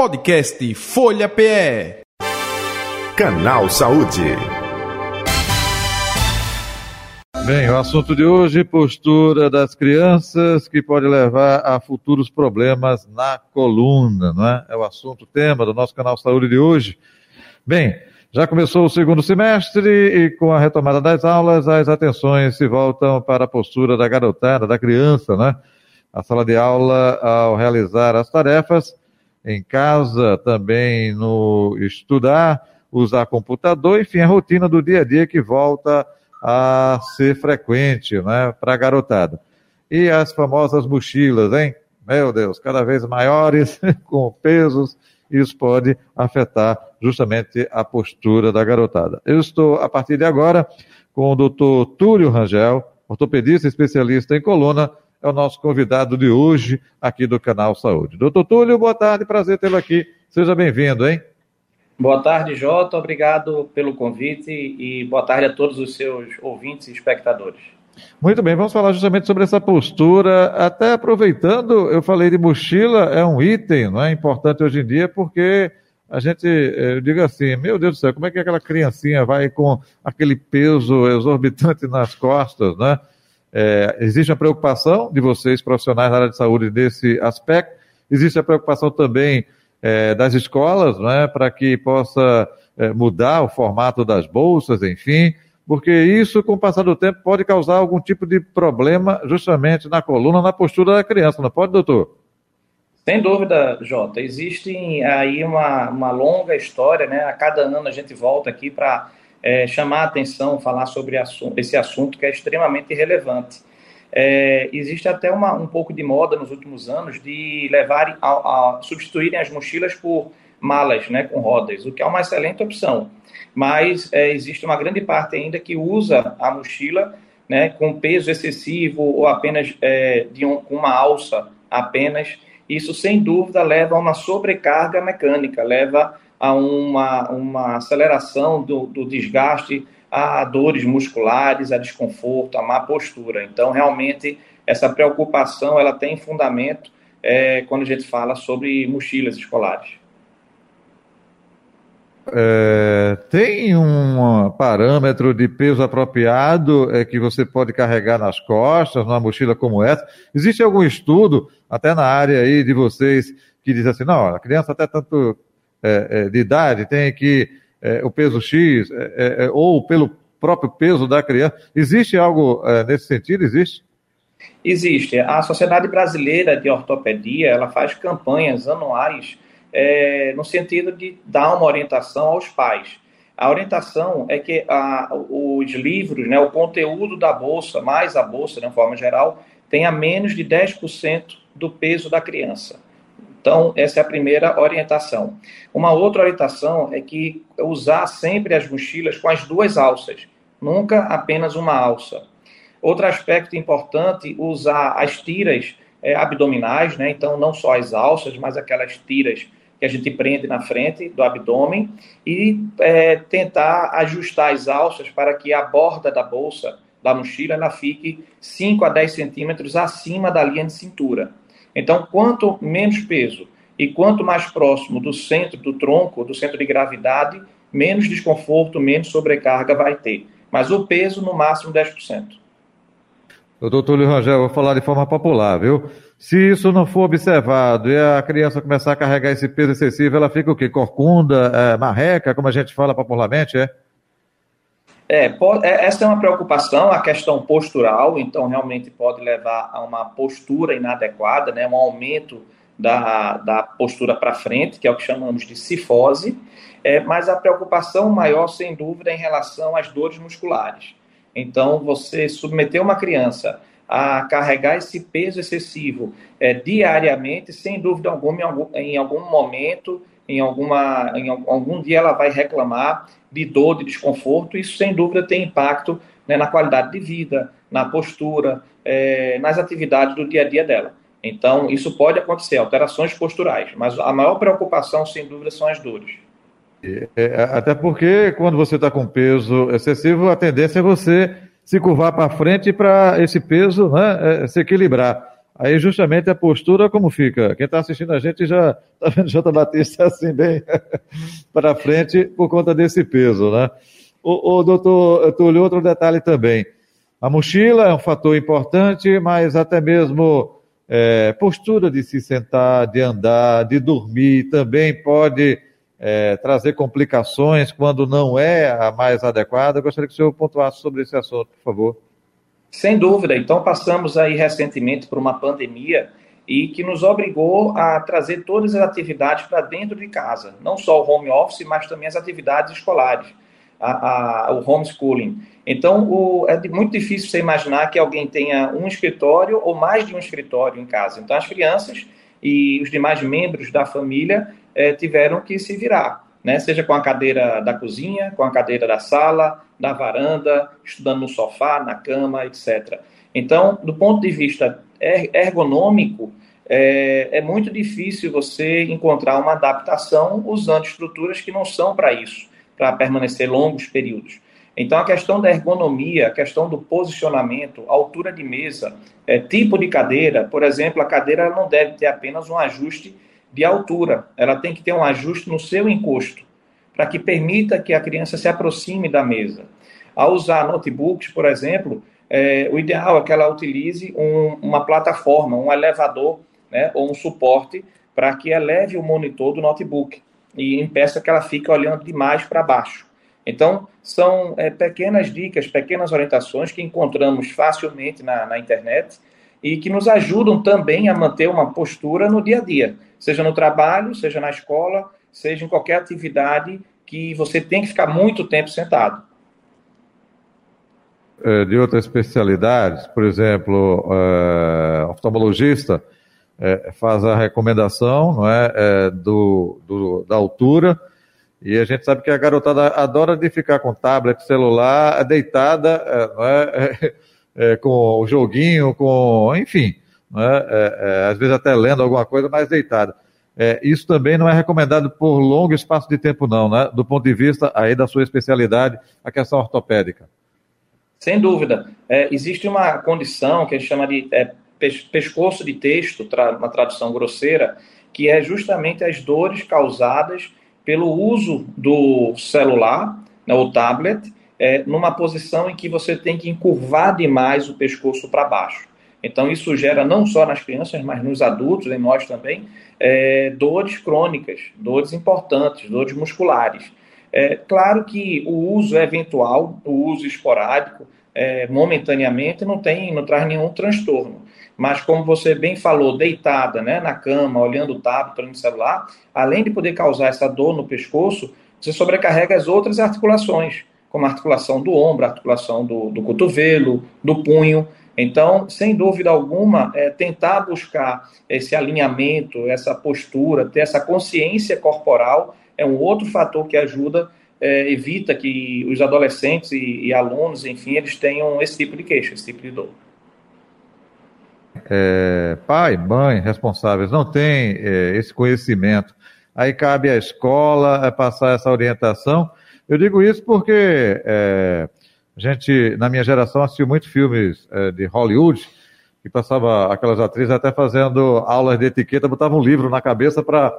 Podcast Folha PE. Canal Saúde. Bem, o assunto de hoje, postura das crianças que pode levar a futuros problemas na coluna, não é? É o assunto tema do nosso canal Saúde de hoje. Bem, já começou o segundo semestre e com a retomada das aulas, as atenções se voltam para a postura da garotada, da criança, né? A sala de aula, ao realizar as tarefas, em casa, também no estudar, usar computador, enfim, a rotina do dia a dia que volta a ser frequente, né, para a garotada. E as famosas mochilas, hein? Meu Deus, cada vez maiores, com pesos, isso pode afetar justamente a postura da garotada. Eu estou, a partir de agora, com o doutor Túlio Rangel, ortopedista especialista em coluna, é o nosso convidado de hoje aqui do Canal Saúde. Doutor Túlio, boa tarde, prazer tê-lo aqui. Seja bem-vindo, hein? Boa tarde, Jota. Obrigado pelo convite e boa tarde a todos os seus ouvintes e espectadores. Muito bem, vamos falar justamente sobre essa postura. Até aproveitando, eu falei de mochila, é um item não é importante hoje em dia, porque a gente, eh, eu digo assim, meu Deus do céu, como é que aquela criancinha vai com aquele peso exorbitante nas costas, né? É, existe a preocupação de vocês, profissionais da área de saúde, desse aspecto. Existe a preocupação também é, das escolas, né, para que possa é, mudar o formato das bolsas, enfim, porque isso, com o passar do tempo, pode causar algum tipo de problema justamente na coluna, na postura da criança, não pode, doutor? Sem dúvida, Jota. Existe aí uma, uma longa história, né? A cada ano a gente volta aqui para é, chamar a atenção, falar sobre esse assunto que é extremamente relevante. É, existe até uma, um pouco de moda nos últimos anos de levarem a, a, substituírem as mochilas por malas né, com rodas, o que é uma excelente opção. Mas é, existe uma grande parte ainda que usa a mochila né, com peso excessivo ou apenas é, de um, uma alça apenas. Isso, sem dúvida, leva a uma sobrecarga mecânica, leva a uma, uma aceleração do, do desgaste, a dores musculares, a desconforto, a má postura. Então, realmente, essa preocupação ela tem fundamento é, quando a gente fala sobre mochilas escolares. É, tem um parâmetro de peso apropriado é, que você pode carregar nas costas, numa mochila como essa? Existe algum estudo, até na área aí de vocês, que diz assim, não, a criança até tanto de idade tem que é, o peso X, é, é, ou pelo próprio peso da criança. Existe algo nesse sentido? Existe? Existe. A Sociedade Brasileira de Ortopedia ela faz campanhas anuais no sentido de dar uma orientação aos pais. A orientação é que a, os livros, né, o conteúdo da bolsa, mais a bolsa, de uma forma geral, tenha menos de 10% do peso da criança. Então, essa é a primeira orientação. Uma outra orientação é que usar sempre as mochilas com as duas alças, nunca apenas uma alça. Outro aspecto importante, usar as tiras é, abdominais, né? então não só as alças, mas aquelas tiras que a gente prende na frente do abdômen e é, tentar ajustar as alças para que a borda da bolsa, da mochila, ela fique 5 a 10 centímetros acima da linha de cintura. Então, quanto menos peso e quanto mais próximo do centro do tronco, do centro de gravidade, menos desconforto, menos sobrecarga vai ter. Mas o peso, no máximo, 10%. Doutor Túlio Rangel, vou falar de forma popular, viu? Se isso não for observado e a criança começar a carregar esse peso excessivo, ela fica o quê? Corcunda, é, marreca, como a gente fala popularmente, é? É, pode, é, essa é uma preocupação, a questão postural, então realmente pode levar a uma postura inadequada, né, um aumento da, da postura para frente, que é o que chamamos de cifose, é, mas a preocupação maior, sem dúvida, é em relação às dores musculares. Então, você submeter uma criança a carregar esse peso excessivo é, diariamente, sem dúvida alguma, em algum, em algum momento, em, alguma, em algum dia ela vai reclamar de dor, de desconforto, isso sem dúvida tem impacto né, na qualidade de vida, na postura, é, nas atividades do dia a dia dela. Então, isso pode acontecer, alterações posturais, mas a maior preocupação, sem dúvida, são as dores. É, até porque quando você está com peso excessivo, a tendência é você se curvar para frente para esse peso né, é, se equilibrar. Aí justamente a postura como fica? Quem está assistindo a gente já está vendo Jota Batista assim bem para frente por conta desse peso, né? O, o doutor Túlio, outro detalhe também. A mochila é um fator importante, mas até mesmo é, postura de se sentar, de andar, de dormir também pode é, trazer complicações quando não é a mais adequada. Eu gostaria que o senhor pontuasse sobre esse assunto, por favor. Sem dúvida. Então, passamos aí recentemente por uma pandemia e que nos obrigou a trazer todas as atividades para dentro de casa, não só o home office, mas também as atividades escolares, a, a, o homeschooling. Então, o, é muito difícil você imaginar que alguém tenha um escritório ou mais de um escritório em casa. Então, as crianças e os demais membros da família é, tiveram que se virar né? seja com a cadeira da cozinha, com a cadeira da sala, da varanda, estudando no sofá, na cama, etc. Então, do ponto de vista er-, ergonômico, é, é muito difícil você encontrar uma adaptação usando estruturas que não são para isso, para permanecer longos períodos. Então, a questão da ergonomia, a questão do posicionamento, altura de mesa, é, tipo de cadeira, por exemplo, a cadeira não deve ter apenas um ajuste de altura, ela tem que ter um ajuste no seu encosto, para que permita que a criança se aproxime da mesa. Ao usar notebooks, por exemplo, é, o ideal é que ela utilize um, uma plataforma, um elevador, né, ou um suporte, para que eleve o monitor do notebook e impeça que ela fique olhando demais para baixo. Então, são é, pequenas dicas, pequenas orientações que encontramos facilmente na, na internet e que nos ajudam também a manter uma postura no dia a dia seja no trabalho, seja na escola, seja em qualquer atividade que você tem que ficar muito tempo sentado. É, de outras especialidades, por exemplo, é, oftalmologista é, faz a recomendação não é, é do, do, da altura, e a gente sabe que a garotada adora de ficar com tablet, celular, deitada, é, não é, é, com o joguinho, com, enfim, né? É, é, às vezes até lendo alguma coisa mais deitada. É, isso também não é recomendado por longo espaço de tempo, não, né? do ponto de vista aí da sua especialidade, a questão ortopédica. Sem dúvida. É, existe uma condição que a gente chama de pescoço de texto, tra uma tradução grosseira, que é justamente as dores causadas pelo uso do celular, né, o tablet, é, numa posição em que você tem que encurvar demais o pescoço para baixo. Então, isso gera não só nas crianças, mas nos adultos, em nós também, é, dores crônicas, dores importantes, dores musculares. É claro que o uso eventual, o uso esporádico, é, momentaneamente, não tem, não traz nenhum transtorno. Mas, como você bem falou, deitada né, na cama, olhando o tablet, olhando o celular, além de poder causar essa dor no pescoço, você sobrecarrega as outras articulações, como a articulação do ombro, a articulação do, do cotovelo, do punho. Então, sem dúvida alguma, é tentar buscar esse alinhamento, essa postura, ter essa consciência corporal é um outro fator que ajuda, é, evita que os adolescentes e, e, alunos, enfim, eles tenham esse tipo de queixa, esse tipo de dor. É, pai, mãe, responsáveis, não tem é, esse conhecimento. Aí cabe à escola é, passar essa orientação. Eu digo isso porque é, a gente, na minha geração, assistiu muitos filmes é, de Hollywood, que passava aquelas atrizes até fazendo aulas de etiqueta, botavam um livro na cabeça para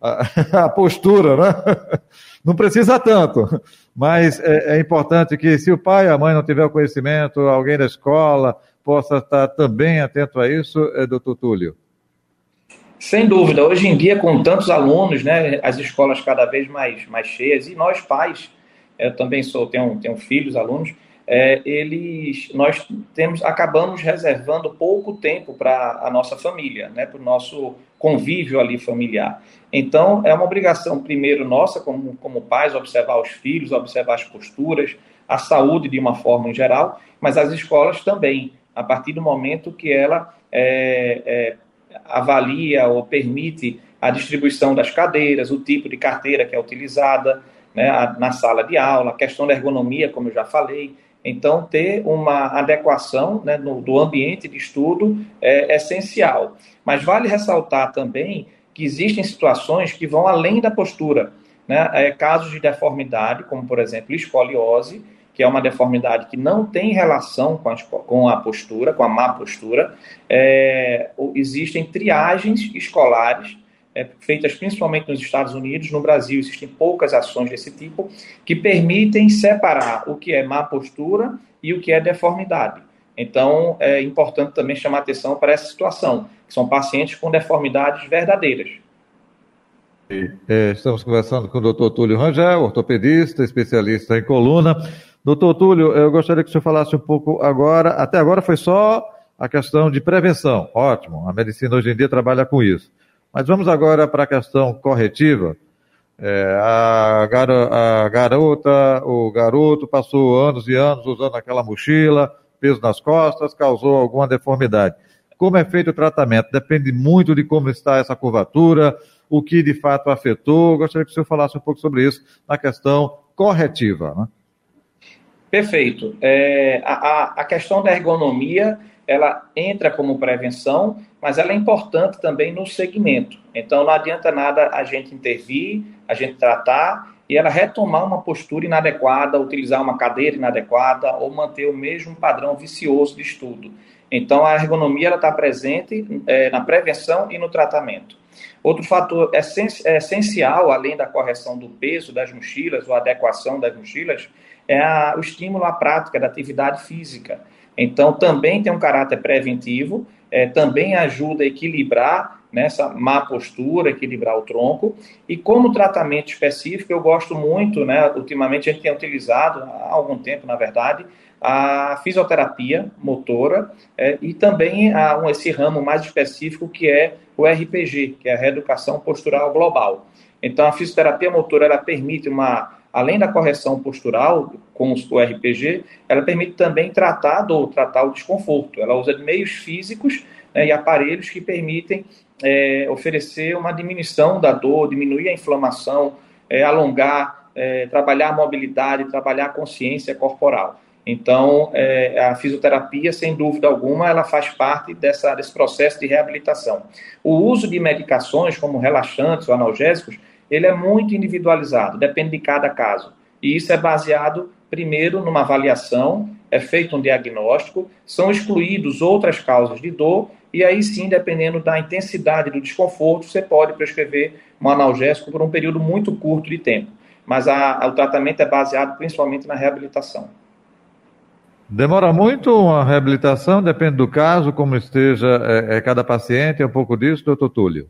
a, a, postura, né? Não precisa tanto, mas é, é, importante que se o pai e a mãe não tiver o conhecimento, alguém da escola possa estar também atento a isso, é, doutor Túlio. Sem dúvida, hoje em dia, com tantos alunos, né, as escolas cada vez mais, mais cheias, e nós pais eu também sou, tenho, tenho filhos, alunos, é, eles, nós temos, acabamos reservando pouco tempo para a nossa família, né, para o nosso convívio ali familiar. Então, é uma obrigação, primeiro, nossa, como, como pais, observar os filhos, observar as posturas, a saúde de uma forma em geral, mas as escolas também, a partir do momento que ela é, é, avalia ou permite a distribuição das cadeiras, o tipo de carteira que é utilizada, né, na sala de aula, a questão da ergonomia, como eu já falei. Então, ter uma adequação né, no, do ambiente de estudo é essencial. Mas vale ressaltar também que existem situações que vão além da postura. Né? É, casos de deformidade, como por exemplo escoliose, que é uma deformidade que não tem relação com a, com a postura, com a má postura. É, existem triagens escolares é, feitas principalmente nos Estados Unidos, no Brasil existem poucas ações desse tipo que permitem separar o que é má postura e o que é deformidade. Então, é importante também chamar atenção para essa situação, que são pacientes com deformidades verdadeiras. É, estamos conversando com o doutor Túlio Rangel, ortopedista, especialista em coluna. Doutor Túlio, eu gostaria que o senhor falasse um pouco agora, até agora foi só a questão de prevenção, ótimo, a medicina hoje em dia trabalha com isso. Mas vamos agora para a questão corretiva. É, a, a garota, o garoto passou anos e anos usando aquela mochila, peso nas costas, causou alguma deformidade. Como é feito o tratamento? Depende muito de como está essa curvatura, o que de fato afetou. Gostaria que o senhor falasse um pouco sobre isso na questão corretiva. Né? Perfeito. É, a, a questão da ergonomia ela entra como prevenção, mas ela é importante também no segmento. Então não adianta nada a gente intervir, a gente tratar e ela retomar uma postura inadequada, utilizar uma cadeira inadequada ou manter o mesmo padrão vicioso de estudo. Então, a ergonomia está presente é, na prevenção e no tratamento. Outro fator essencial, além da correção do peso das mochilas ou adequação das mochilas, é a, o estímulo à prática da atividade física. Então, também tem um caráter preventivo, é, também ajuda a equilibrar nessa má postura, equilibrar o tronco. E como tratamento específico, eu gosto muito, né, ultimamente a gente tem utilizado, há algum tempo, na verdade, a fisioterapia motora é, e também a, um, esse ramo mais específico que é o RPG, que é a reeducação postural global. Então, a fisioterapia motora ela permite uma, além da correção postural com o RPG, ela permite também tratar do tratar o desconforto. Ela usa meios físicos né, e aparelhos que permitem é, oferecer uma diminuição da dor, diminuir a inflamação, é, alongar, é, trabalhar a mobilidade, trabalhar a consciência corporal. Então, é, a fisioterapia, sem dúvida alguma, ela faz parte dessa, desse processo de reabilitação. O uso de medicações como relaxantes ou analgésicos, ele é muito individualizado, depende de cada caso. E isso é baseado, primeiro, numa avaliação, é feito um diagnóstico, são excluídos outras causas de dor e aí sim, dependendo da intensidade do desconforto, você pode prescrever um analgésico por um período muito curto de tempo. Mas a, a, o tratamento é baseado principalmente na reabilitação. Demora muito a reabilitação, depende do caso, como esteja é, é cada paciente, é um pouco disso, doutor Túlio?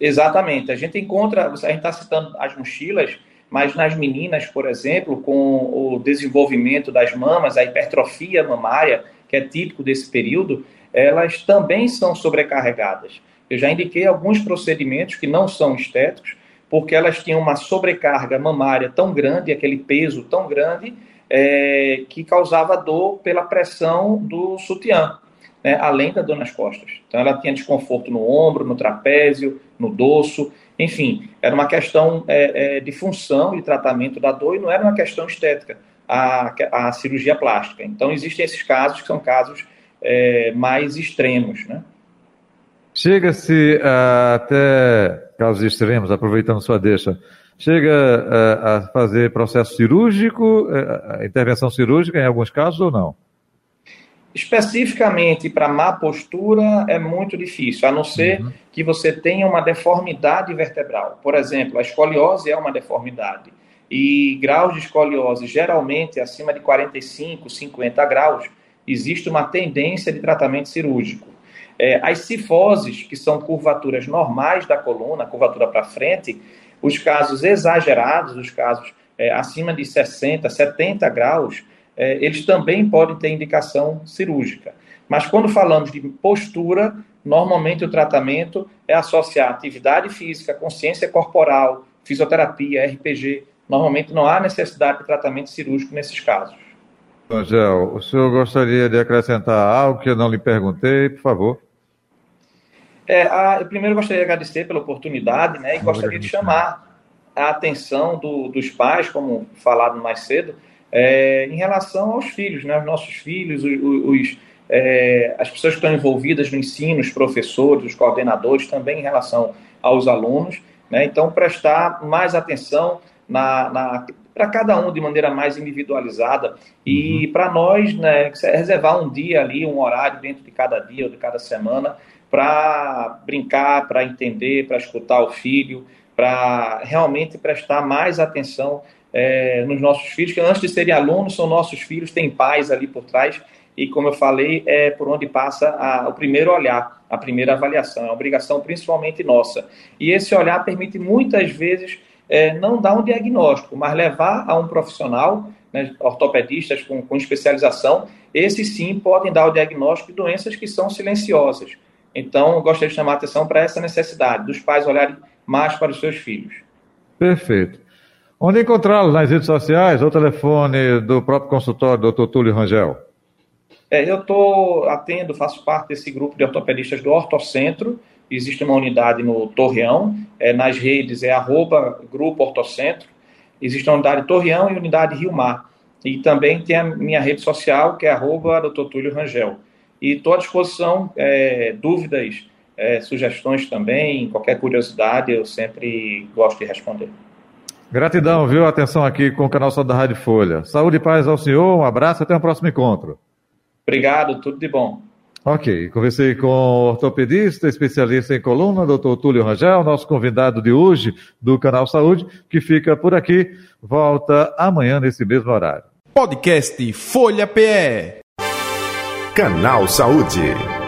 Exatamente. A gente encontra, a gente está citando as mochilas, mas nas meninas, por exemplo, com o desenvolvimento das mamas, a hipertrofia mamária, que é típico desse período, elas também são sobrecarregadas. Eu já indiquei alguns procedimentos que não são estéticos, porque elas tinham uma sobrecarga mamária tão grande, aquele peso tão grande, é, que causava dor pela pressão do sutiã, né, além da dor nas costas. Então ela tinha desconforto no ombro, no trapézio, no dorso, enfim, era uma questão é, é, de função e tratamento da dor e não era uma questão estética, a, a cirurgia plástica. Então existem esses casos que são casos é, mais extremos, né? Chega-se até casos extremos, aproveitando sua deixa, chega a, a fazer processo cirúrgico, a intervenção cirúrgica em alguns casos ou não? Especificamente para má postura é muito difícil, a não ser uhum. que você tenha uma deformidade vertebral. Por exemplo, a escoliose é uma deformidade. E graus de escoliose geralmente acima de 45, 50 graus existe uma tendência de tratamento cirúrgico. É, as cifoses, que são curvaturas normais da coluna, curvatura para frente, os casos exagerados, os casos é, acima de 60, 70 graus, é, eles também podem ter indicação cirúrgica. Mas quando falamos de postura, normalmente o tratamento é associar atividade física, consciência corporal, fisioterapia, RPG. Normalmente não há necessidade de tratamento cirúrgico nesses casos. Angel, o senhor gostaria de acrescentar algo que eu não lhe perguntei, por favor? É, a, eu primeiro gostaria de agradecer pela oportunidade, né, e gostaria de chamar a atenção do, dos pais, como falado mais cedo, é, em relação aos filhos, né, os nossos filhos, os, os é, as pessoas que estão envolvidas no ensino, os professores, os coordenadores, também em relação aos alunos. Né, então, prestar mais atenção na, na para cada um de maneira mais individualizada e uhum. para nós, né, reservar um dia ali, um horário dentro de cada dia ou de cada semana para brincar, para entender, para escutar o filho, para realmente prestar mais atenção é, nos nossos filhos, que antes de serem alunos, são nossos filhos, têm pais ali por trás, e como eu falei, é por onde passa a, o primeiro olhar, a primeira avaliação, é obrigação principalmente nossa. E esse olhar permite muitas vezes é, não dar um diagnóstico, mas levar a um profissional, né, ortopedistas com, com especialização, esses sim podem dar o diagnóstico de doenças que são silenciosas. Então, gostaria de chamar a atenção para essa necessidade dos pais olharem mais para os seus filhos. Perfeito. Onde encontrá-lo? Nas redes sociais ou telefone do próprio consultório, Dr. Túlio Rangel? É, eu estou atendo, faço parte desse grupo de ortopedistas do Ortocentro. Existe uma unidade no Torreão, é, nas redes é arroba Grupo Ortocentro. Existe uma unidade Torreão e unidade Rio Mar. E também tem a minha rede social, que é arroba Dr. Túlio Rangel. E estou à disposição, é, dúvidas, é, sugestões também, qualquer curiosidade, eu sempre gosto de responder. Gratidão, viu? Atenção aqui com o canal Só da Rádio Folha. Saúde e paz ao senhor, um abraço e até o próximo encontro. Obrigado, tudo de bom. Ok, conversei com o ortopedista, especialista em coluna, doutor Túlio Rangel, nosso convidado de hoje do Canal Saúde, que fica por aqui, volta amanhã nesse mesmo horário. Podcast Folha PE. Canal Saúde.